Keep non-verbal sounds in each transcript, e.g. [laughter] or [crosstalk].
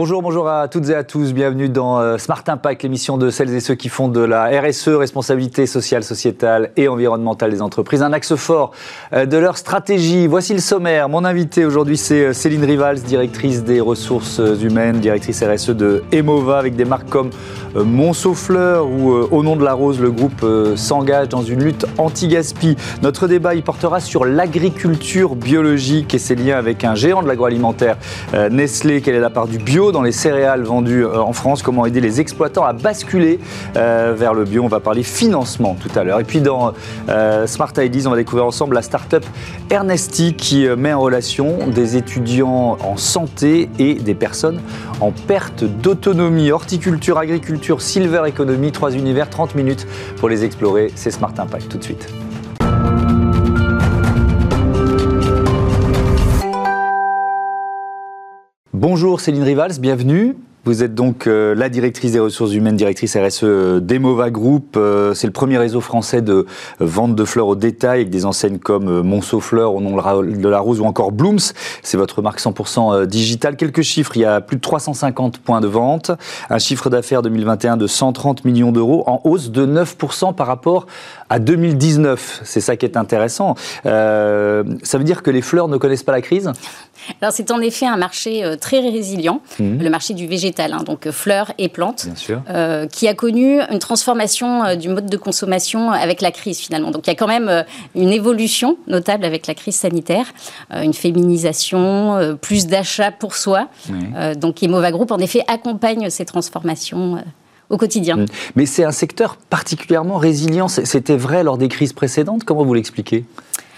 Bonjour, bonjour à toutes et à tous. Bienvenue dans euh, Smart Impact, l'émission de celles et ceux qui font de la RSE, responsabilité sociale, sociétale et environnementale des entreprises, un axe fort euh, de leur stratégie. Voici le sommaire. Mon invité aujourd'hui, c'est euh, Céline Rivals, directrice des ressources humaines, directrice RSE de Emova, avec des marques comme Monceau-Fleur ou Au nom de la rose, le groupe s'engage dans une lutte anti-gaspi. Notre débat, il portera sur l'agriculture biologique et ses liens avec un géant de l'agroalimentaire, Nestlé. Quelle est la part du bio dans les céréales vendues euh, en France, comment aider les exploitants à basculer euh, vers le bio. On va parler financement tout à l'heure. Et puis dans euh, Smart Ideas, on va découvrir ensemble la start-up Ernesti qui met en relation des étudiants en santé et des personnes en perte d'autonomie. Horticulture, agriculture, silver economy, trois univers, 30 minutes pour les explorer. C'est Smart Impact tout de suite. Bonjour Céline Rivals, bienvenue. Vous êtes donc euh, la directrice des ressources humaines, directrice RSE d'Emova Group. Euh, c'est le premier réseau français de vente de fleurs au détail avec des enseignes comme euh, Monceau Fleurs au nom de la rose ou encore Blooms. C'est votre marque 100% digitale. Quelques chiffres, il y a plus de 350 points de vente, un chiffre d'affaires 2021 de 130 millions d'euros en hausse de 9% par rapport à 2019. C'est ça qui est intéressant. ça veut dire que les fleurs ne connaissent pas la crise? Alors c'est en effet un marché euh, très résilient, mhm. le marché du végétal, hein, donc euh, fleurs et plantes, euh, qui a connu une transformation du mode de consommation avec la crise finalement. Donc il y a quand même une évolution notable avec la crise sanitaire, une féminisation, plus d'achats pour soi. donc Emova Group en effet accompagne ces transformations au quotidien. Mhm. Mais c'est un secteur particulièrement résilient. C'était vrai lors des crises précédentes? Comment vous l'expliquez?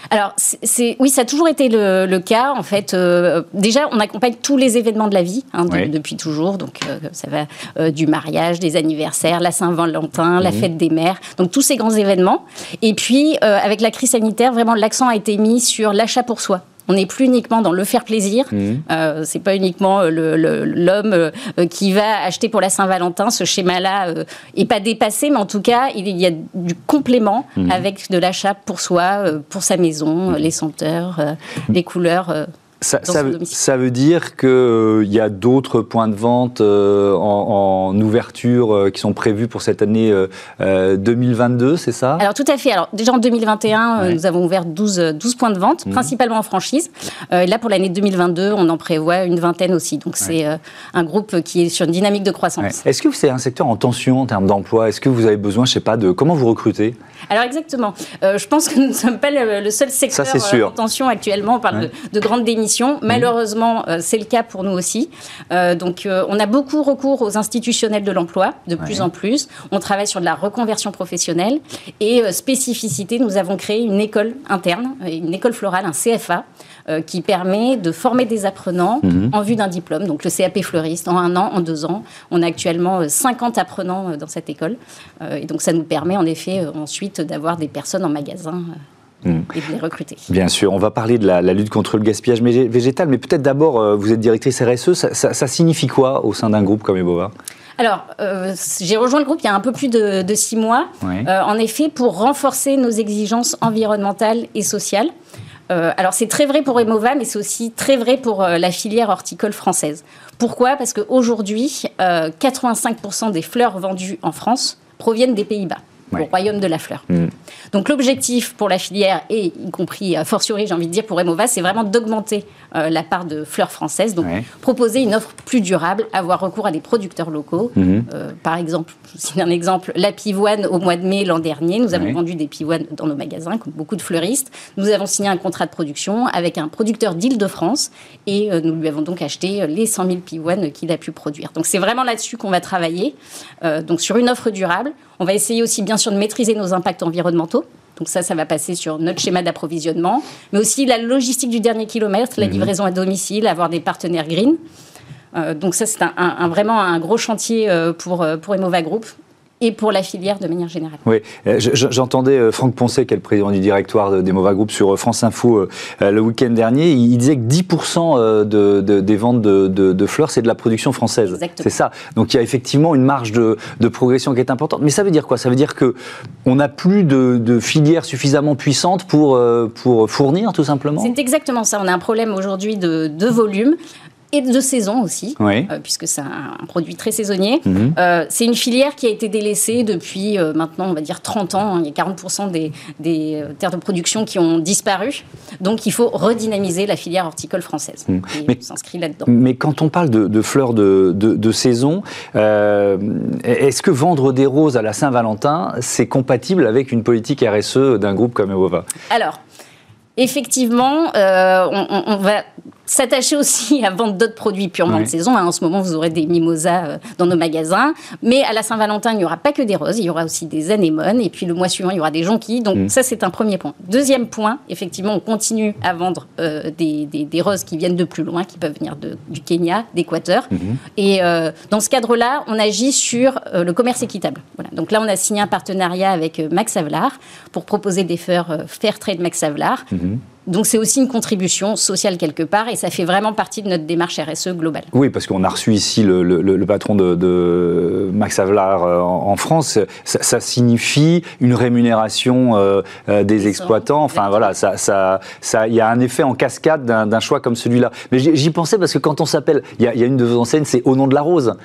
Alors, c'est, oui, ça a toujours été le, cas. En fait, euh, déjà, on accompagne tous les événements de la vie hein, depuis toujours. Donc, euh, ça va euh, du mariage, des anniversaires, la Saint-Valentin, la mhm. fête des mères. Donc, tous ces grands événements. Et puis, avec la crise sanitaire, vraiment, l'accent a été mis sur l'achat pour soi. On n'est plus uniquement dans le faire plaisir. Ce mmh. Euh, c'est pas uniquement euh, l'homme euh, qui va acheter pour la Saint-Valentin. Ce schéma-là n'est pas dépassé, mais en tout cas, il y a du complément mmh. avec de l'achat pour soi, pour sa maison, mmh. les senteurs, les couleurs. Ça, veut, dire qu'il euh, y a d'autres points de vente euh, en, ouverture euh, qui sont prévus pour cette année 2022, c'est ça? Alors tout à fait. Alors déjà en 2021, nous avons ouvert 12, 12 points de vente, mhm. principalement en franchise. là pour l'année 2022, on en prévoit une vingtaine aussi. Donc c'est un groupe qui est sur une dynamique de croissance. Est-ce que c'est un secteur en tension en termes d'emploi? Est-ce que vous avez besoin, je sais pas, de comment vous recrutez? Alors exactement. je pense que nous ne sommes pas le, seul secteur en tension actuellement. On parle de, de grandes démissions Malheureusement, euh, c'est le cas pour nous aussi. Euh, donc, euh, on a beaucoup recours aux institutionnels de l'emploi, de plus en plus. On travaille sur de la reconversion professionnelle. Et spécificité, nous avons créé une école interne, une école florale, un CFA, qui permet de former des apprenants mhm. en vue d'un diplôme. Donc, le CAP fleuriste, en un an, en deux ans. On a actuellement 50 apprenants dans cette école. et donc, ça nous permet en effet ensuite d'avoir des personnes en magasin Mm. et de les recruter. Bien sûr, on va parler de la, lutte contre le gaspillage végétal, mais peut-être d'abord, euh, vous êtes directrice RSE, ça, signifie quoi au sein d'un groupe comme Ebova? Alors, euh, j'ai rejoint le groupe il y a un peu plus de, six mois, euh, en effet, pour renforcer nos exigences environnementales et sociales. alors, c'est très vrai pour Emova, mais c'est aussi très vrai pour la filière horticole française. Pourquoi? Parce qu'aujourd'hui, 85% des fleurs vendues en France proviennent des Pays-Bas au royaume de la fleur. Mm. Donc l'objectif pour la filière, et y compris a fortiori, j'ai envie de dire, pour Emova, c'est vraiment d'augmenter euh, la part de fleurs françaises, donc proposer une offre plus durable, avoir recours à des producteurs locaux. Mm-hmm. Euh, par exemple, je un exemple, la pivoine au mois de mai l'an dernier, nous avons vendu des pivoines dans nos magasins, comme beaucoup de fleuristes. Nous avons signé un contrat de production avec un producteur d'Île-de-France et euh, nous lui avons donc acheté les 100 000 pivoines qu'il a pu produire. Donc c'est vraiment là-dessus qu'on va travailler, donc sur une offre durable. On va essayer aussi bien sûr de maîtriser nos impacts environnementaux. Donc ça, ça va passer sur notre schéma d'approvisionnement, mais aussi la logistique du dernier kilomètre, la mhm. livraison à domicile, avoir des partenaires green. Euh, donc ça, c'est un, vraiment un gros chantier euh, pour, euh, pour Emova Group et pour la filière de manière générale. Oui, euh, j'entendais euh, Franck Poncet, qui est le président du directoire d'Emova Group sur euh, France Info le week-end dernier. Il disait que 10% de, des ventes de, fleurs, c'est de la production française. C'est ça. Donc il y a effectivement une marge de, progression qui est importante. Mais ça veut dire quoi? Ça veut dire que on n'a plus de, filière suffisamment puissante pour, pour fournir, tout simplement? C'est exactement ça. On a un problème aujourd'hui de, volume et de saison aussi, puisque c'est un, produit très saisonnier. Mhm. c'est une filière qui a été délaissée depuis maintenant, on va dire 30 ans. Il y a 40% des, des terres de production qui ont disparu. Donc il faut redynamiser la filière horticole française. Mhm. mais, s'inscrit là-dedans. Mais quand on parle de, fleurs de, de, saison, est-ce que vendre des roses à la Saint-Valentin, c'est compatible avec une politique RSE d'un groupe comme Evova Alors, effectivement, euh, on, va s'attacher aussi [laughs] à vendre d'autres produits purement de saison. Hein, en ce moment, vous aurez des mimosas euh, dans nos magasins. Mais à la Saint-Valentin, il n'y aura pas que des roses, il y aura aussi des anémones. Et puis le mois suivant, il y aura des jonquilles. Donc mm. ça, c'est un premier point. Deuxième point, effectivement, on continue à vendre euh, des, des, roses qui viennent de plus loin, qui peuvent venir de, du Kenya, d'Équateur. Mm-hmm. Et dans ce cadre-là, on agit sur le commerce équitable. Voilà. Donc là, on a signé un partenariat avec Max Havelaar pour proposer des fleurs Fair Trade Max Havelaar. Mm-hmm. Donc c'est aussi une contribution sociale quelque part et ça fait vraiment partie de notre démarche RSE globale. Oui, parce qu'on a reçu ici le, patron de, Max Havelaar euh, en, France. Ça, signifie une rémunération euh, euh, des exploitants. Enfin voilà, ça, ça, ça, il y a un effet en cascade d'un choix comme celui-là. Mais j'y pensais parce que quand on s'appelle, il y, y, a une de vos enseignes, c'est Au nom de la rose.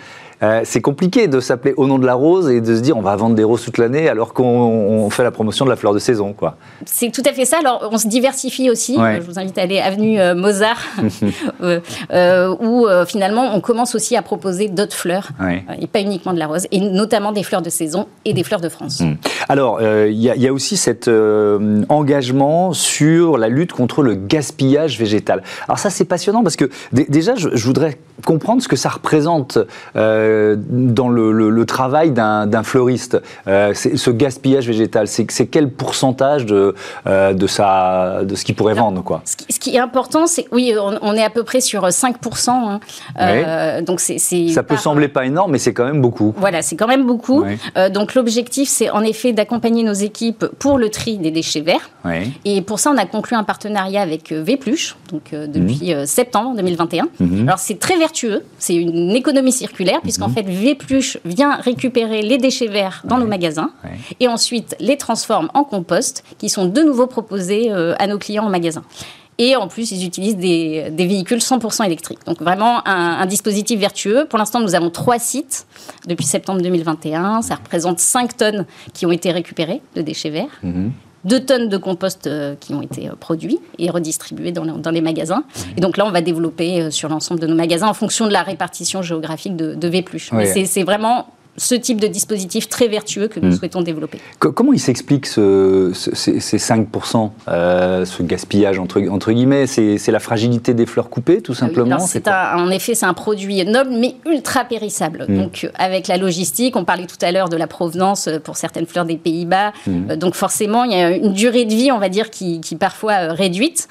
Euh, c'est compliqué de s'appeler Au nom de la rose et de se dire on va vendre des roses toute l'année alors qu'on fait la promotion de la fleur de saison. quoi. C'est tout à fait ça. Alors on se diversifie aussi. Je vous invite à aller avenue euh, Mozart [laughs] euh, où finalement on commence aussi à proposer d'autres fleurs et pas uniquement de la rose et notamment des fleurs de saison et des fleurs de France. Hmm. Alors il y, y, a aussi cet engagement sur la lutte contre le gaspillage végétal. Alors ça c'est passionnant parce que déjà je, je, voudrais comprendre ce que ça représente. Euh, dans le, travail d'un fleuriste euh, Ce gaspillage végétal, c'est quel pourcentage de, euh, de, sa, de ce qu'il pourrait vendre quoi ce, qui, est important, c'est oui, on, est à peu près sur 5%. Hein. donc c'est ça peut sembler pas énorme, mais c'est quand même beaucoup. Voilà, c'est quand même beaucoup. donc l'objectif, c'est en effet d'accompagner nos équipes pour le tri des déchets verts. Et pour ça, on a conclu un partenariat avec Vpluche, donc depuis mhm. septembre 2021. Mhm. Alors c'est très vertueux, c'est une économie circulaire puisque en fait, Vépluche vient récupérer les déchets verts dans nos magasins et ensuite les transforme en compost qui sont de nouveau proposés euh, à nos clients en magasin. Et en plus, ils utilisent des, véhicules 100% électriques. Donc vraiment un, dispositif vertueux. Pour l'instant, nous avons trois sites depuis septembre 2021. Ça représente 5 tonnes qui ont été récupérées de déchets verts. Mhm. 2 tonnes de compost euh, qui ont été euh, produits et redistribués dans, les magasins. Et donc là, on va développer euh, sur l'ensemble de nos magasins en fonction de la répartition géographique de, de V+. Mais c'est vraiment ce type de dispositif très vertueux que nous hmm. souhaitons développer. comment il s'explique ce, ces, 5%, euh, ce gaspillage entre, entre guillemets? C'est la fragilité des fleurs coupées, tout ah simplement c'est En effet, c'est un produit noble mais ultra périssable. Hmm. Donc, euh, avec la logistique, on parlait tout à l'heure de la provenance euh, pour certaines fleurs des Pays-Bas. Hmm. donc, forcément, il y a une durée de vie, on va dire, qui, qui parfois réduite.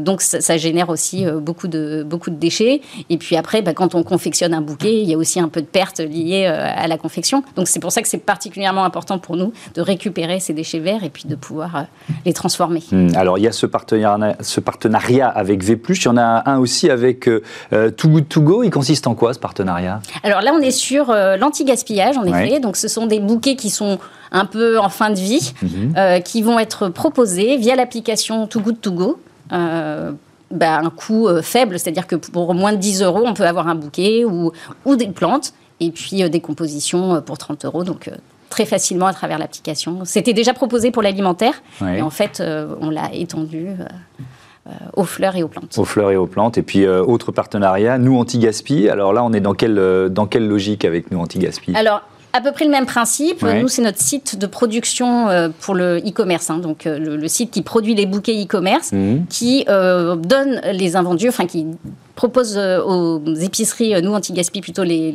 donc, ça, génère aussi beaucoup, de, beaucoup de déchets. Et puis après, bah, quand on confectionne un bouquet, il y a aussi un peu de pertes liées à la confection. Donc c'est pour ça que c'est particulièrement important pour nous de récupérer ces déchets verts et puis de pouvoir euh, les transformer. Hmm. alors il y a ce partenariat, ce partenariat avec V+, il y en a un aussi avec euh, euh, Too Good To Go. Il consiste en quoi ce partenariat? Alors là on est sur l'anti-gaspillage en effet. Donc ce sont des bouquets qui sont un peu en fin de vie, mhm. qui vont être proposés via l'application Too Good To Go. Bah, un coût faible, c'est-à-dire que pour moins de 10 euros, on peut avoir un bouquet ou, ou des plantes et puis euh, des compositions euh, pour 30 euros. Donc euh, très facilement à travers l'application. C'était déjà proposé pour l'alimentaire, et en fait, on l'a étendu. aux fleurs et aux plantes. Aux fleurs et aux plantes. Et puis, autre partenariat, Nous Anti-Gaspi. Alors là, on est dans quelle, dans quelle logique avec Nous Anti-Gaspi? Alors, à peu près le même principe. Nous, c'est notre site de production pour le e-commerce, hein. donc le, site qui produit les bouquets e-commerce, mmh. qui donne les invendus, enfin qui propose euh, aux épiceries, euh, nous, anti-gaspi, plutôt les,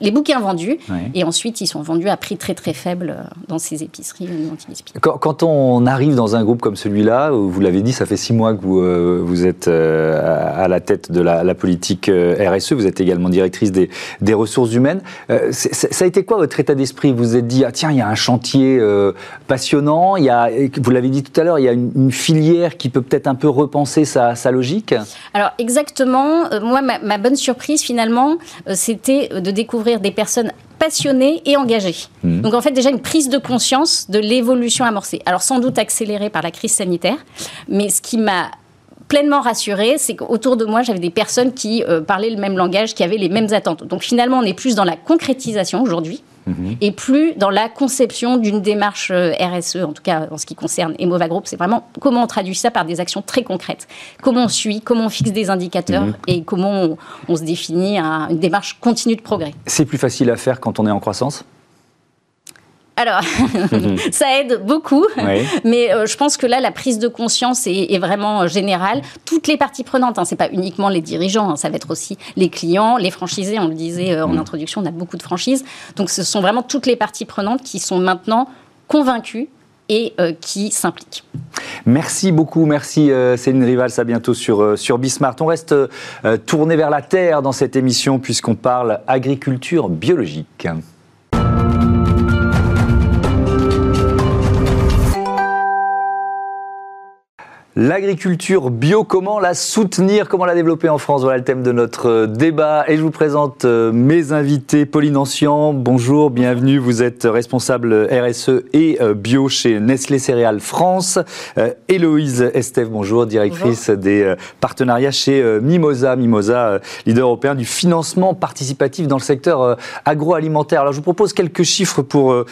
les, bouquets invendus. Et ensuite, ils sont vendus à prix très très faible euh, dans ces épiceries, nous, anti-gaspi. Quand, quand, on arrive dans un groupe comme celui-là, vous l'avez dit, ça fait six mois que vous, vous êtes à la tête de la, politique RSE, vous êtes également directrice des, des ressources humaines. ça a été quoi votre état d'esprit? Vous vous êtes dit, ah, tiens, il y a un chantier passionnant, il y a, vous l'avez dit tout à l'heure, il y a une, filière qui peut peut-être un peu repenser sa, sa logique? Alors exactement, euh, moi, ma, bonne surprise, finalement, euh, c'était de découvrir des personnes passionnées et engagées. Mmh. Donc, en fait, déjà une prise de conscience de l'évolution amorcée. Alors, sans doute accélérée par la crise sanitaire, mais ce qui m'a pleinement rassurée, c'est qu'autour de moi, j'avais des personnes qui euh, parlaient le même langage, qui avaient les mêmes attentes. Donc finalement, on est plus dans la concrétisation aujourd'hui. Mhm. Et plus dans la conception d'une démarche euh, RSE, en tout cas en ce qui concerne Emova Group, c'est vraiment comment on traduit ça par des actions très concrètes. Comment on suit, comment on fixe des indicateurs mhm. et comment on, se définit une démarche continue de progrès. C'est plus facile à faire quand on est en croissance? Alors, [laughs] ça aide beaucoup, mais euh, je pense que là, la prise de conscience est, vraiment euh, générale. Toutes les parties prenantes, hein, c'est pas uniquement les dirigeants, hein, ça va être aussi les clients, les franchisés. On le disait euh, en mhm. introduction, on a beaucoup de franchises, donc ce sont vraiment toutes les parties prenantes qui sont maintenant convaincues et qui s'impliquent. Merci beaucoup, merci Céline Rival, à bientôt sur, sur Bismart. On reste tourné vers la terre dans cette émission puisqu'on parle agriculture biologique. L'agriculture bio, comment la soutenir, comment la développer en France? Voilà le thème de notre euh, débat. Et je vous présente euh, mes invités. Pauline Ancian, bonjour, bienvenue. Vous êtes responsable RSE et euh, bio chez Nestlé Céréales France. Héloïse Estève, bonjour, directrice des partenariats chez Mimosa. Mimosa, leader européen du financement participatif dans le secteur agroalimentaire. Alors je vous propose quelques chiffres pour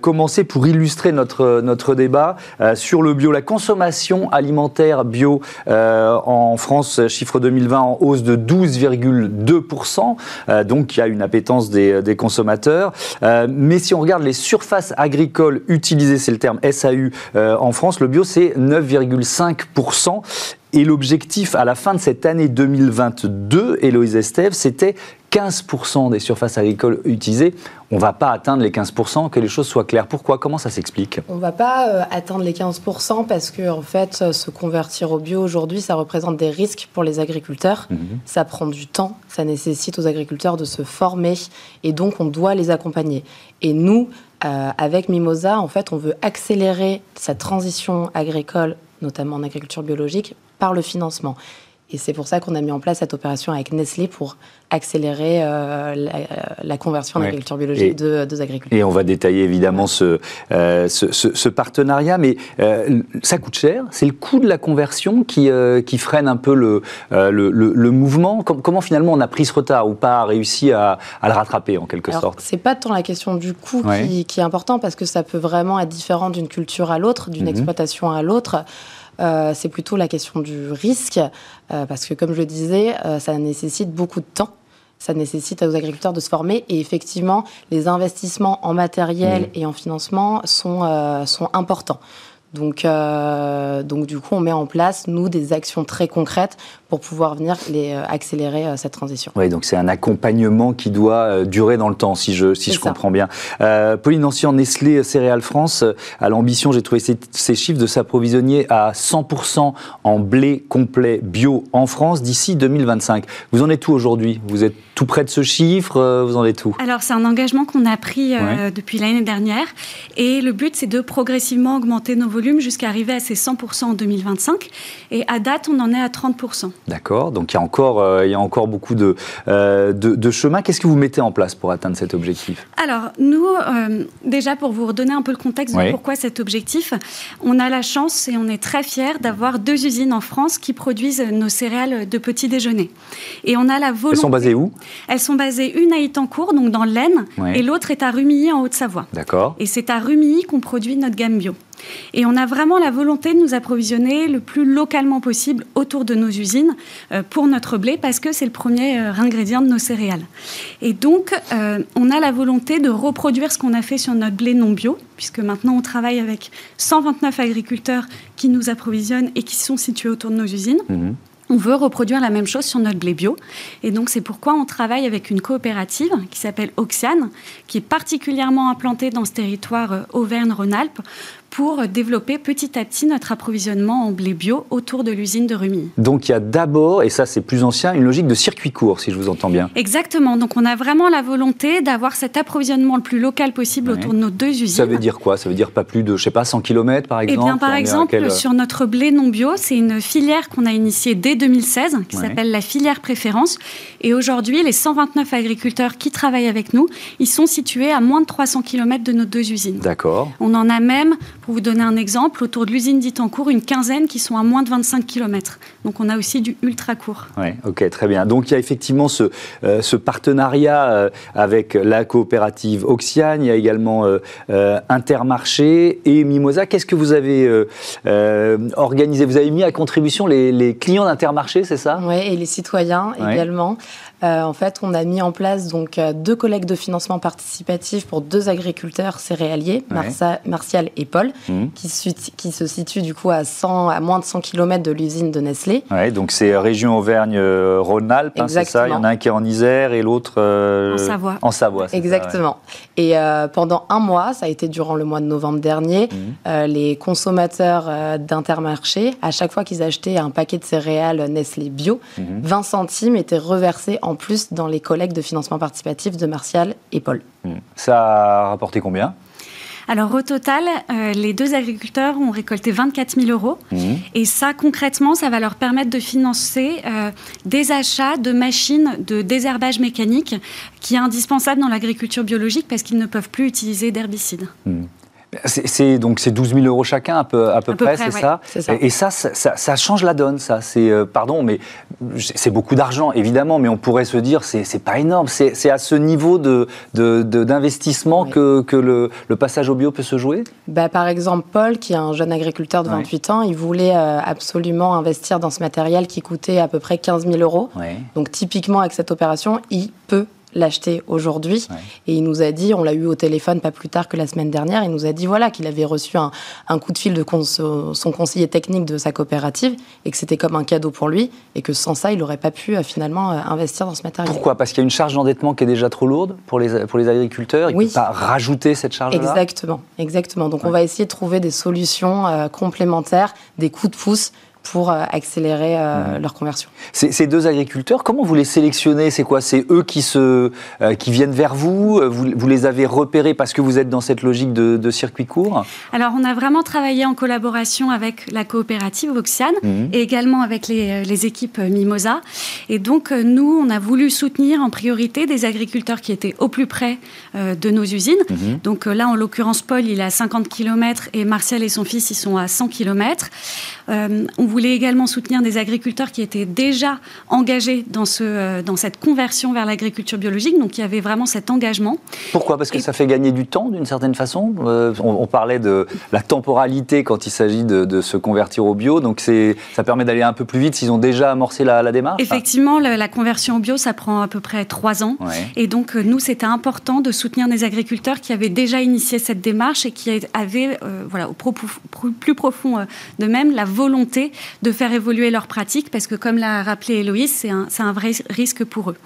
commencer, pour illustrer notre, notre débat sur le bio. La consommation alimentaire bio euh, en France, chiffre 2020 en hausse de 12,2%. Euh, donc il y a une appétence des, consommateurs. Euh, mais si on regarde les surfaces agricoles utilisées, c'est le terme SAU en France, le bio c'est 9,5%. Et l'objectif à la fin de cette année 2022, Héloïse Estève, c'était 15% des surfaces agricoles utilisées. On ne va pas atteindre les 15%, que les choses soient claires. Pourquoi? Comment ça s'explique? On ne va pas euh, atteindre les 15% parce que, en fait, euh, se convertir au bio aujourd'hui, ça représente des risques pour les agriculteurs. Mhm. Ça prend du temps, ça nécessite aux agriculteurs de se former et donc on doit les accompagner. Et nous, euh, avec Mimosa, en fait, on veut accélérer cette transition agricole, notamment en agriculture biologique, par le financement. Et c'est pour ça qu'on a mis en place cette opération avec Nestlé pour accélérer euh, la, conversion en agriculture biologique de, deux agriculteurs. Et on va détailler évidemment ce, euh, ce, partenariat, mais euh, ça coûte cher. C'est le coût de la conversion qui, qui freine un peu le, le, le, mouvement. comment finalement on a pris ce retard ou pas réussi à, à le rattraper en quelque sorte? C'est pas tant la question du coût qui, qui, est important parce que ça peut vraiment être différent d'une culture à l'autre, d'une mhm. exploitation à l'autre. C'est plutôt la question du risque, parce que comme je le disais, ça nécessite beaucoup de temps ça nécessite aux agriculteurs de se former. Et effectivement, les investissements en matériel mmh. et en financement sont, euh, sont importants. Donc, euh, donc, du coup, on met en place, nous, des actions très concrètes pour pouvoir venir les, euh, accélérer euh, cette transition. Oui, donc c'est un accompagnement qui doit durer dans le temps, si je, si je comprends bien. Pauline Ancien, Nestlé Céréales France a l'ambition, j'ai trouvé ces, ces, chiffres, de s'approvisionner à 100% en blé complet bio en France d'ici 2025. Vous en êtes où aujourd'hui? Vous êtes tout près de ce chiffre Vous en êtes où? Alors, c'est un engagement qu'on a pris depuis l'année dernière. Et le but, c'est de progressivement augmenter nos volumes jusqu'à arriver à ces 100% en 2025. Et à date, on en est à 30%. D'accord, donc il y a encore, euh, il y a encore beaucoup de, euh, de, chemin. Qu'est-ce que vous mettez en place pour atteindre cet objectif? Alors, nous, euh, déjà pour vous redonner un peu le contexte de pourquoi cet objectif, on a la chance et on est très fiers d'avoir deux usines en France qui produisent nos céréales de petit déjeuner. Et on a la volonté... Elles sont basées où? Elles sont basées une à Itancourt, donc dans l'Aisne, et l'autre est à Rumilly en Haute-Savoie. D'accord. Et c'est à Rumilly qu'on produit notre gamme bio. Et on a vraiment la volonté de nous approvisionner le plus localement possible autour de nos usines euh, pour notre blé parce que c'est le premier euh, ingrédient de nos céréales. Et donc, euh, on a la volonté de reproduire ce qu'on a fait sur notre blé non bio, puisque maintenant on travaille avec 129 agriculteurs qui nous approvisionnent et qui sont situés autour de nos usines. Mhm. On veut reproduire la même chose sur notre blé bio. Et donc, c'est pourquoi on travaille avec une coopérative qui s'appelle Oxiane, qui est particulièrement implantée dans ce territoire Auvergne-Rhône-Alpes, pour développer petit à petit notre approvisionnement en blé bio autour de l'usine de Rumilly. Donc il y a d'abord, et ça c'est plus ancien, une logique de circuit court, si je vous entends bien. Exactement. Donc on a vraiment la volonté d'avoir cet approvisionnement le plus local possible autour de nos deux usines. Ça veut dire quoi? Ça veut dire pas plus de, je sais pas, 100 km par exemple Eh bien, par exemple, sur notre blé non bio, c'est une filière qu'on a initiée dès 2016, qui s'appelle la filière préférence. Et aujourd'hui, les 129 agriculteurs qui travaillent avec nous, ils sont situés à moins de 300 km de nos deux usines. D'accord. On en a même Pour vous donner un exemple, autour de l'usine d'Itancourt, une quinzaine qui sont à moins de 25 km. Donc on a aussi du ultra court. Oui, ok, très bien. Donc il y a effectivement ce, euh, ce partenariat euh, avec la coopérative Oxiane, il y a également euh, Intermarché et Mimosa. Qu'est-ce que vous avez organisé? Vous avez mis à contribution les, les clients d'Intermarché, c'est ça? Oui, et les citoyens également. Euh, en fait, on a mis en place donc euh, deux collègues de financement participatif pour deux agriculteurs céréaliers, Martial et Paul, mmh. qui, se situent du coup à, 100, à moins de 100 km de l'usine de Nestlé. Ouais, donc c'est région Auvergne-Rhône-Alpes, hein, c'est ça? Il y en a un qui est en Isère et l'autre euh, en Savoie. En Savoie, Exactement. Et pendant un mois, ça a été durant le mois de novembre dernier, mmh. les consommateurs d'Intermarché, à chaque fois qu'ils achetaient un paquet de céréales Nestlé bio, 20 mmh. centimes étaient reversés en plus dans les collègues de financement participatif de Martial et Paul. Hmm. Ça a rapporté combien? Alors au total, euh, les deux agriculteurs ont récolté 24 000 euros. Hmm. Et ça, concrètement, ça va leur permettre de financer euh, des achats de machines de désherbage mécanique qui est indispensable dans l'agriculture biologique parce qu'ils ne peuvent plus utiliser d'herbicides. Hmm. C'est donc c'est 12 000 euros chacun à peu, à peu, près, c'est ça, Et ça ça, change la donne, ça. C'est euh, pardon, mais c'est beaucoup d'argent évidemment, mais on pourrait se dire c'est pas énorme. C'est à ce niveau de d'investissement que, que le, le, passage au bio peut se jouer? Bah, par exemple, Paul, qui est un jeune agriculteur de 28 ans, il voulait euh, absolument investir dans ce matériel qui coûtait à peu près 15 000 euros. Donc typiquement avec cette opération, il peut l'acheter aujourd'hui. Et il nous a dit, on l'a eu au téléphone pas plus tard que la semaine dernière, il nous a dit voilà qu'il avait reçu un, coup de fil de son conseiller technique de sa coopérative et que c'était comme un cadeau pour lui et que sans ça, il n'aurait pas pu euh, finalement euh, investir dans ce matériel. Pourquoi? Parce qu'il y a une charge d'endettement qui est déjà trop lourde pour les, pour les agriculteurs. Il ne peut pas rajouter cette charge-là? Exactement, exactement. Donc on va essayer de trouver des solutions euh, complémentaires, des coups de pouce pour euh, accélérer euh, mmh. leur conversion. Ces deux agriculteurs, comment vous les sélectionnez? C'est quoi? C'est eux qui, se, euh, qui viennent vers vous, vous, les avez repérés parce que vous êtes dans cette logique de, circuit court? Alors, on a vraiment travaillé en collaboration avec la coopérative Oxiane mmh. et également avec les, les, équipes Mimosa. Et donc, nous, on a voulu soutenir en priorité des agriculteurs qui étaient au plus près de nos usines. Mmh. Donc là, en l'occurrence, Paul, il est à 50 km et Martial et son fils, ils sont à 100 km. on voulait également soutenir des agriculteurs qui étaient déjà engagés dans, ce, euh, dans cette conversion vers l'agriculture biologique, donc il y avait vraiment cet engagement. Pourquoi? Parce que ça fait gagner du temps d'une certaine façon. Euh, on, parlait de la temporalité quand il s'agit de, se convertir au bio, donc ça permet d'aller un peu plus vite s'ils ont déjà amorcé la, démarche. Effectivement, la, conversion au bio, ça prend à peu près trois ans. Et donc, euh, nous, c'était important de soutenir des agriculteurs qui avaient déjà initié cette démarche et qui avaient, voilà, au plus profond de même, la volonté de faire évoluer leurs pratiques, parce que comme l'a rappelé Héloïse, c'est un, un, vrai risque pour eux.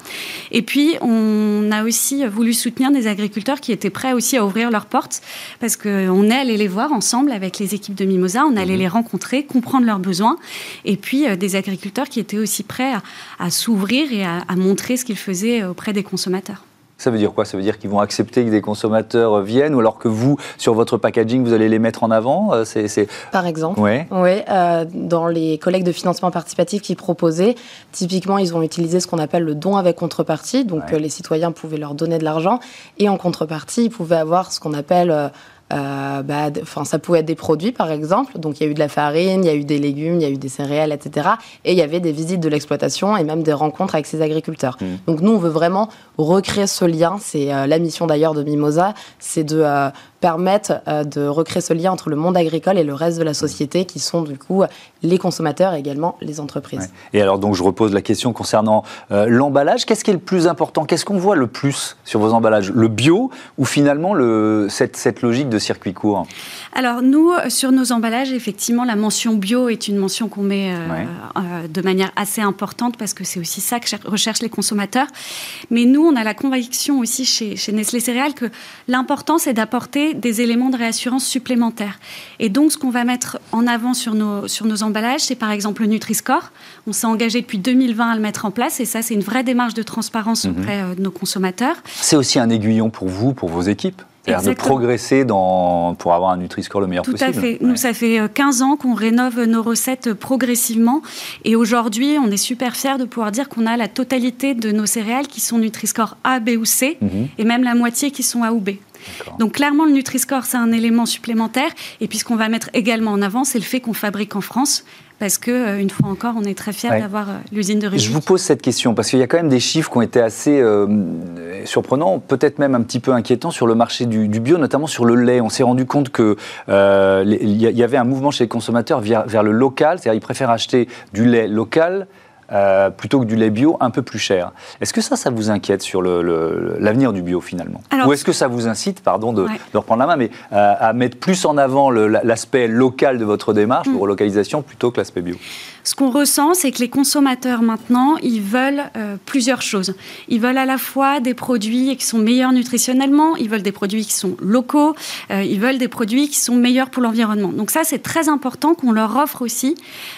Et puis, on a aussi voulu soutenir des agriculteurs qui étaient prêts aussi à ouvrir leurs portes, parce qu'on est allé les voir ensemble avec les équipes de Mimosa, on allait mhm. les rencontrer, comprendre leurs besoins, et puis euh, des agriculteurs qui étaient aussi prêts à, s'ouvrir et à montrer ce qu'ils faisaient auprès des consommateurs. Ça veut dire quoi? Ça veut dire qu'ils vont accepter que des consommateurs viennent ou alors que vous, sur votre packaging, vous allez les mettre en avant? Euh, c'est, Par exemple. Oui. Euh, dans les collègues de financement participatif qui proposaient, typiquement, ils ont utilisé ce qu'on appelle le don avec contrepartie. Donc, euh, les citoyens pouvaient leur donner de l'argent et en contrepartie, ils pouvaient avoir ce qu'on appelle euh, bah, ça pouvait être des produits, par exemple. Donc, il y a eu de la farine, il y a eu des légumes, il y a eu des céréales, etc. Et il y avait des visites de l'exploitation et même des rencontres avec ces agriculteurs. Mmh. Donc, nous, on veut vraiment recréer ce lien. C'est euh, la mission d'ailleurs de Mimosa, c'est de euh, permettre euh, de recréer ce lien entre le monde agricole et le reste de la société, qui sont du coup les consommateurs et également les entreprises. Et alors donc je repose la question concernant euh, l'emballage. Qu'est-ce qui est le plus important? Qu'est-ce qu'on voit le plus sur vos emballages? Le bio ou finalement le, cette, cette logique de circuit court? Alors nous, sur nos emballages, effectivement, la mention bio est une mention qu'on met euh, de manière assez importante parce que c'est aussi ça que recherchent les consommateurs. Mais nous, on a la conviction aussi chez, chez Nestlé Céréales que l'important, c'est d'apporter des éléments de réassurance supplémentaires. Et donc, ce qu'on va mettre en avant sur nos, sur nos emballages, c'est par exemple le Nutri-Score. On s'est engagé depuis 2020 à le mettre en place et ça, c'est une vraie démarche de transparence mhm. auprès euh, de nos consommateurs. C'est aussi un aiguillon pour vous, pour vos équipes c'est-à-dire de progresser dans, pour avoir un Nutri-Score le meilleur possible. Tout à fait. Nous, ça fait 15 euh, ans qu'on rénove nos recettes progressivement. Et aujourd'hui, on est super fiers de pouvoir dire qu'on a la totalité de nos céréales qui sont Nutri-Score A, B ou C, mhm. et même la moitié qui sont A ou B. Donc clairement, le Nutri-Score, c'est un élément supplémentaire. Et puis ce qu'on va mettre également en avant, c'est le fait qu'on fabrique en France parce que euh, une fois encore, on est très fiers d'avoir euh, l'usine de Rungis. Je vous pose cette question parce qu'il y a quand même des chiffres qui ont été assez euh, surprenants, peut-être même un petit peu inquiétants sur le marché du, bio, notamment sur le lait. On s'est rendu compte que il y avait un mouvement chez les consommateurs vers, vers le local, c'est-à-dire ils préfèrent acheter du lait local euh, plutôt que du lait bio un peu plus cher. Est-ce que ça, ça vous inquiète sur l'avenir du bio finalement? Ou est-ce que ça vous incite, pardon de, reprendre la main, mais euh, à mettre plus en avant l'aspect local de votre démarche, mm. de relocalisation, plutôt que l'aspect bio? Ce qu'on ressent, c'est que les consommateurs maintenant, ils veulent euh, plusieurs choses. Ils veulent à la fois des produits qui sont meilleurs nutritionnellement, ils veulent des produits qui sont locaux, euh, ils veulent des produits qui sont meilleurs pour l'environnement. Donc ça, c'est très important qu'on leur offre aussi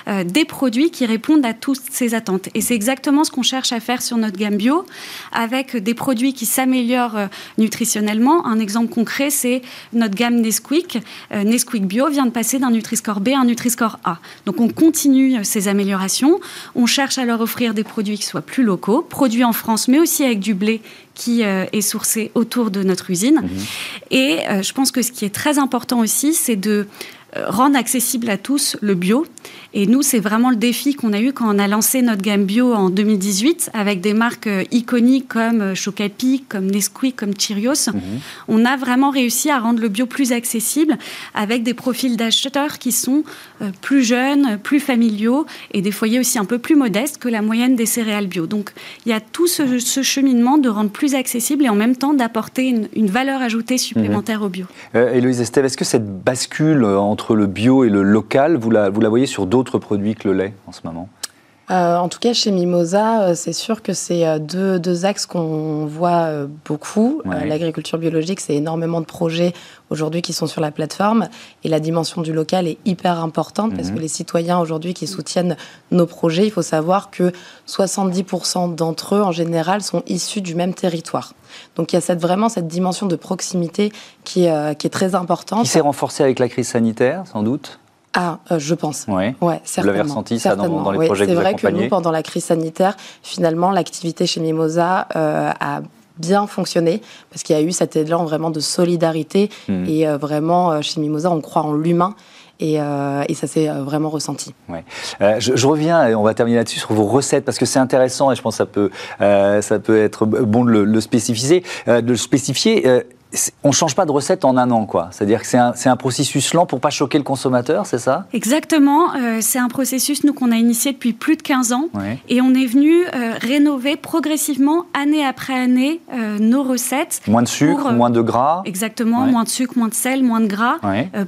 euh, des produits qui répondent à toutes ces attentes. Et c'est exactement ce qu'on cherche à faire sur notre gamme bio, avec des produits qui s'améliorent nutritionnellement. Un exemple concret, c'est notre gamme Nesquik. Nesquik Bio vient de passer d'un Nutri-Score B à un Nutri-Score A. Donc on continue ces améliorations. On cherche à leur offrir des produits qui soient plus locaux, produits en France, mais aussi avec du blé qui euh, est sourcé autour de notre usine. Mhm. Et euh, je pense que ce qui est très important aussi, c'est de rendre accessible à tous le bio. Et nous, c'est vraiment le défi qu'on a eu quand on a lancé notre gamme bio en 2018 avec des marques euh, iconiques comme euh, Chocapi, comme Nesquik, comme Cheerios. Mhm. On a vraiment réussi à rendre le bio plus accessible avec des profils d'acheteurs qui sont plus jeunes, plus familiaux et des foyers aussi un peu plus modestes que la moyenne des céréales bio. Donc il y a tout ce, cheminement de rendre plus accessible et en même temps d'apporter une, valeur ajoutée supplémentaire mhm. au bio. Héloïse Estelle, est-ce que cette bascule entre entre le bio et le local, vous la, voyez sur d'autres produits que le lait en ce moment? Euh, en tout cas, chez Mimosa, euh, c'est sûr que c'est euh, deux, deux, axes qu'on voit beaucoup. L'agriculture biologique, c'est énormément de projets aujourd'hui qui sont sur la plateforme. Et la dimension du local est hyper importante parce mhm. que les citoyens aujourd'hui qui soutiennent nos projets, il faut savoir que 70% d'entre eux, en général, sont issus du même territoire. Donc il y a cette, vraiment cette dimension de proximité qui qui est très importante. Qui s'est renforcée avec la crise sanitaire, sans doute ah, euh, je pense. Oui. Ouais, vous l'avez ressenti ça dans, les projets que vous C'est vrai que nous, pendant la crise sanitaire, finalement, l'activité chez Mimosa euh, a bien fonctionné parce qu'il y a eu cet élan vraiment de solidarité hmm. et euh, vraiment chez Mimosa, on croit en l'humain. Et, ça s'est vraiment ressenti. Ouais. Je, reviens, et on va terminer là-dessus, sur vos recettes, parce que c'est intéressant et je pense que ça peut, ça peut être bon de le, le spécifier. de le spécifier on ne change pas de recette en un an, quoi. C'est-à-dire que c'est un, processus lent pour pas choquer le consommateur, c'est ça? Exactement. Euh, c'est un processus, nous, qu'on a initié depuis plus de 15 ans. Et on est venu euh, rénover progressivement, année après année, euh, nos recettes. Moins de sucre, moins de gras Exactement. Moins de sucre, moins de sel, moins de gras.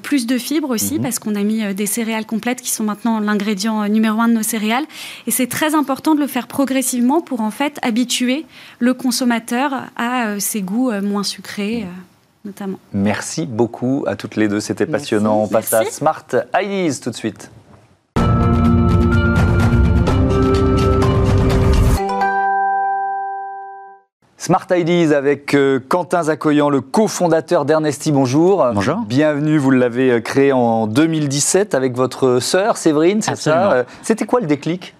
plus de fibres aussi, mhm. parce qu'on a mis des céréales complètes qui sont maintenant l'ingrédient numéro un de nos céréales. Et c'est très important de le faire progressivement pour, en fait, habituer le consommateur à ces goûts moins sucrés notamment. Merci beaucoup à toutes les deux, c'était passionnant. On passe à Smart Ideas tout de suite. Smart Ideas avec euh, Quentin Zacoyan, le cofondateur d'Ernesti. Bonjour. Bonjour. Bienvenue, vous l'avez euh, créé en 2017 avec votre sœur Séverine, c'est ça? Euh, C'était quoi le déclic?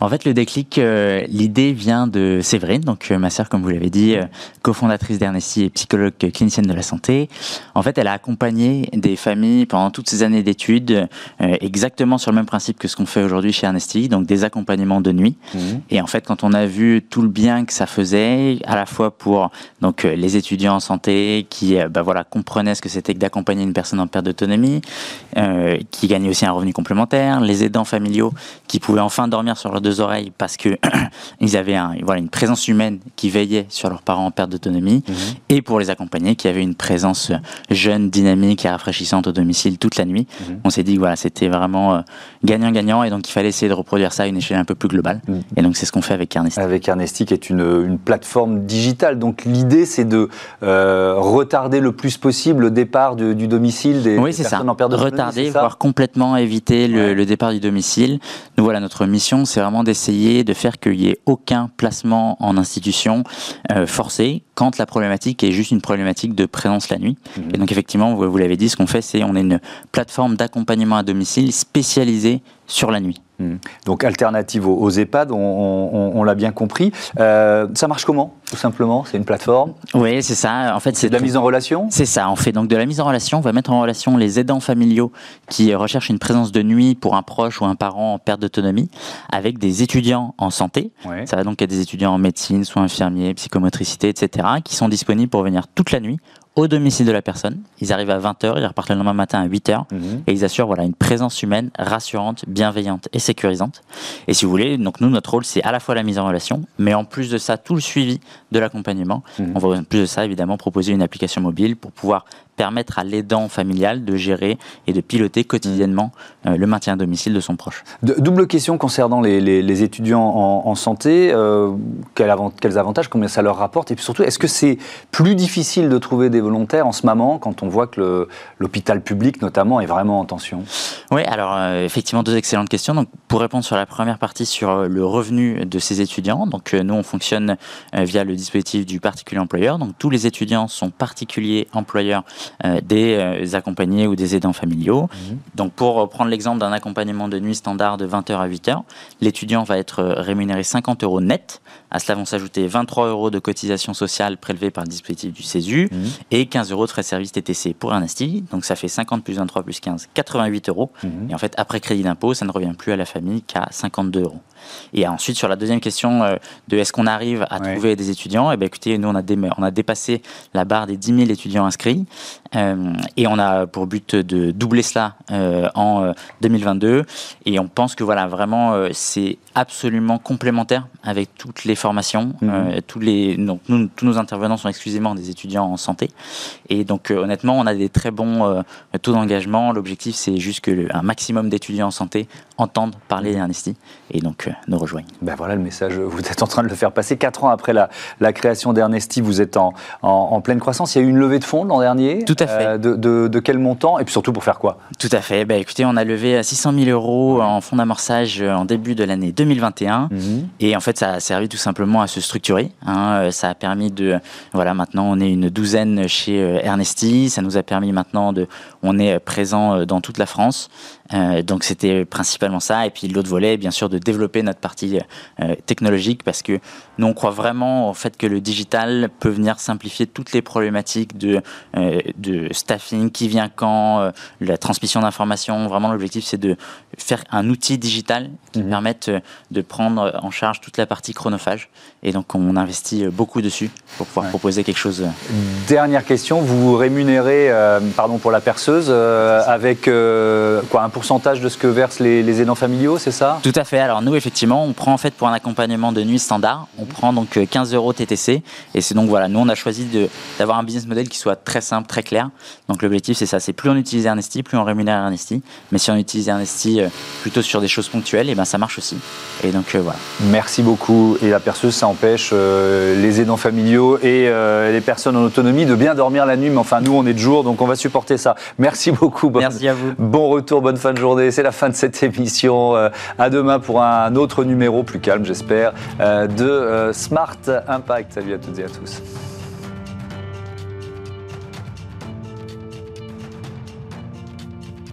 En fait, le déclic, euh, l'idée vient de Séverine, donc euh, ma sœur, comme vous l'avez dit, euh, cofondatrice d'Ernesti et psychologue clinicienne de la santé. En fait, elle a accompagné des familles pendant toutes ces années d'études, exactement sur le même principe que ce qu'on fait aujourd'hui chez Ernesti, donc des accompagnements de nuit. Mmh. Et en fait, quand on a vu tout le bien que ça faisait, à la fois pour donc les étudiants en santé qui, bah voilà, comprenaient ce que c'était que d'accompagner une personne en perte d'autonomie, qui gagnait aussi un revenu complémentaire, les aidants familiaux qui pouvaient enfin dormir sur leurs deux oreilles parce que [clears throat] ils avaient un, voilà, une présence humaine qui veillait sur leurs parents en perte d'autonomie, mhm. et pour les accompagner, qui avait une présence jeune, dynamique et rafraîchissante au domicile toute la nuit. Mhm. On s'est dit que voilà, c'était vraiment euh, gagnant-gagnant, et donc il fallait essayer de reproduire ça à une échelle un peu plus globale. Mhm. Et donc c'est ce qu'on fait avec Ernesti. Avec Ernesti, qui est une, une plateforme digitale. Donc l'idée, c'est de euh, retarder le plus possible le départ du, domicile des, oui, personnes en perte d'autonomie. Retarder, voire complètement éviter le, le départ du domicile. Nous voilà, notre mission c'est vraiment d'essayer de faire qu'il n'y ait aucun placement en institution euh, forcé quand la problématique est juste une problématique de présence la nuit. Mhm. Et donc effectivement, vous, l'avez dit, ce qu'on fait, c'est on est une plateforme d'accompagnement à domicile spécialisée sur la nuit. Mhm. Donc alternative aux, EHPAD, on, l'a bien compris. Euh, ça marche comment? Tout simplement C'est une plateforme Oui, c'est ça. En fait, c'est de la mise en relation C'est ça. On fait donc de la mise en relation. On va mettre en relation les aidants familiaux qui recherchent une présence de nuit pour un proche ou un parent en perte d'autonomie avec des étudiants en santé. Ça va donc être des étudiants en médecine, soins infirmiers, psychomotricité, etc., qui sont disponibles pour venir toute la nuit au domicile de la personne. Ils arrivent à 20h, ils repartent le lendemain matin à 8h mhm. et ils assurent voilà, une présence humaine rassurante, bienveillante et sécurisante. Et si vous voulez, donc nous, notre rôle, c'est à la fois la mise en relation, mais en plus de ça, tout le suivi de l'accompagnement. Mhm. On va en plus de ça, évidemment, proposer une application mobile pour pouvoir permettre à l'aidant familial de gérer et de piloter quotidiennement euh, le maintien à domicile de son proche. double question concernant les, étudiants en, santé. Euh, quels, avantages, combien ça leur rapporte Et puis surtout, est-ce que c'est plus difficile de trouver des volontaires en ce moment quand on voit que l'hôpital public notamment est vraiment en tension? Oui, alors euh, effectivement, deux excellentes questions. Donc, pour répondre sur la première partie sur le revenu de ces étudiants, donc nous on fonctionne via le dispositif du particulier employeur. Donc tous les étudiants sont particuliers employeurs des euh, accompagnés ou des aidants familiaux. Mhm. Donc pour prendre l'exemple d'un accompagnement de nuit standard de 20h à 8h, l'étudiant va être euh, rémunéré 50 euros net. À cela vont s'ajouter 23 euros de cotisation sociale prélevée par le dispositif du CESU mhm. et 15 euros de frais de service TTC pour un asti. Donc ça fait 50 plus 23 plus 15, 88 euros. Mhm. Et en fait, après crédit d'impôt, ça ne revient plus à la famille qu'à 52 euros. Et ensuite, sur la deuxième question de est-ce qu'on arrive à trouver des étudiants, eh bien, écoutez, nous, on a, on a dépassé la barre des 10 000 étudiants inscrits. Euh, et on a pour but de doubler cela euh, en 2022. Euh, et on pense que voilà, vraiment, c'est absolument complémentaire avec toutes les formations. Mhm. tous, les, donc, nous, tous nos intervenants sont exclusivement des étudiants en santé. Et donc, honnêtement, on a des très bons taux d'engagement. L'objectif, c'est juste que un maximum d'étudiants en santé entendent parler d'Ernesti et donc nous rejoignent. Ben voilà le message, vous êtes en train de le faire passer. Quatre ans après la, la création d'Ernesti, vous êtes en, en, pleine croissance. Il y a eu une levée de fonds l'an dernier. Tout euh, de, quel montant Et puis surtout pour faire quoi? Tout à fait. Bah, écoutez, on a levé 600 000 euros en fonds d'amorçage euh, en début de l'année 2021. Mhm. Et en fait, ça a servi tout simplement à se structurer. Hein. Euh, ça a permis de. Voilà, maintenant, on est une douzaine chez Ernesti. Ça nous a permis maintenant de. On est présent dans toute la France. Donc, c'était principalement ça. Et puis, l'autre volet, bien sûr, de développer notre partie technologique parce que nous, on croit vraiment au fait que le digital peut venir simplifier toutes les problématiques de, de staffing, qui vient quand, euh, la transmission d'informations. Vraiment, l'objectif, c'est de faire un outil digital qui mhm. permette euh, de prendre en charge toute la partie chronophage. Et donc, on investit euh, beaucoup dessus pour pouvoir proposer quelque chose. Dernière question, vous vous rémunérez, pardon pour la perceuse, avec quoi, un pourcentage de ce que versent les, les aidants familiaux, c'est ça? Tout à fait. Alors, nous, effectivement, on prend en fait pour un accompagnement de nuit standard, on prend donc 15 euros TTC. Et c'est donc, voilà, nous, on a choisi d'avoir un business model qui soit très simple, très clair donc l'objectif, c'est ça. C'est plus on utilise Ernesti, plus on rémunère Ernesti. Mais si on utilise Ernesti euh, plutôt sur des choses ponctuelles, et eh ben ça marche aussi. Et donc euh, voilà. Merci beaucoup. Et la perceuse, ça empêche euh, les aidants familiaux et les personnes en autonomie de bien dormir la nuit. Mais enfin, nous, on est de jour, donc on va supporter ça. Merci beaucoup. Merci à vous. Bon retour, bonne de journée. C'est la fin de cette émission. à demain pour un autre numéro plus calme, j'espère, de Smart Impact. Salut à toutes et à tous.